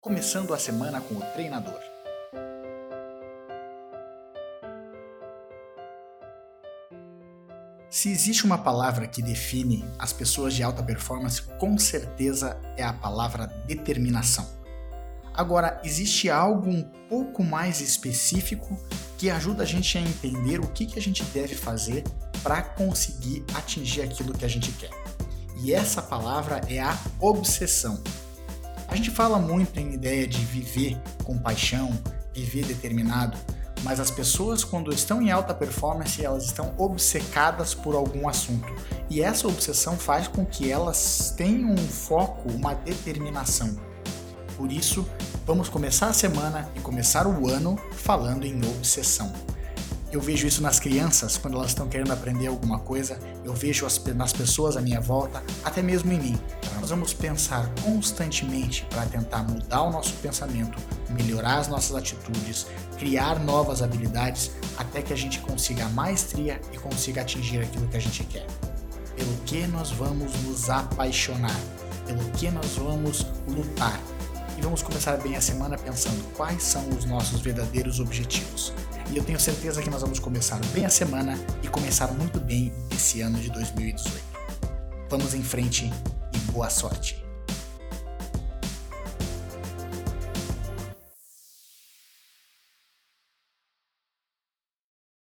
começando a semana com o treinador. Se existe uma palavra que define as pessoas de alta performance, com certeza é a palavra determinação. Agora, existe algo um pouco mais específico que ajuda a gente a entender o que, a gente deve fazer para conseguir atingir aquilo que a gente quer. E essa palavra é a obsessão. A gente fala muito em ideia de viver com paixão, viver determinado, mas as pessoas quando estão em alta performance, elas estão obcecadas por algum assunto. E essa obsessão faz com que elas tenham um foco, uma determinação. Por isso, vamos começar a semana e começar o ano falando em obsessão. Eu vejo isso nas crianças, quando elas estão querendo aprender alguma coisa, eu vejo as, nas pessoas à minha volta, até mesmo em mim. Nós vamos pensar constantemente para tentar mudar o nosso pensamento, melhorar as nossas atitudes, criar novas habilidades, até que a gente consiga a maestria e consiga atingir aquilo que a gente quer. Pelo que nós vamos nos apaixonar, pelo que nós vamos lutar. E vamos começar bem a semana pensando quais são os nossos verdadeiros objetivos e eu tenho certeza que nós vamos começar bem a semana e começar muito bem esse ano de 2018. Vamos em frente e boa sorte!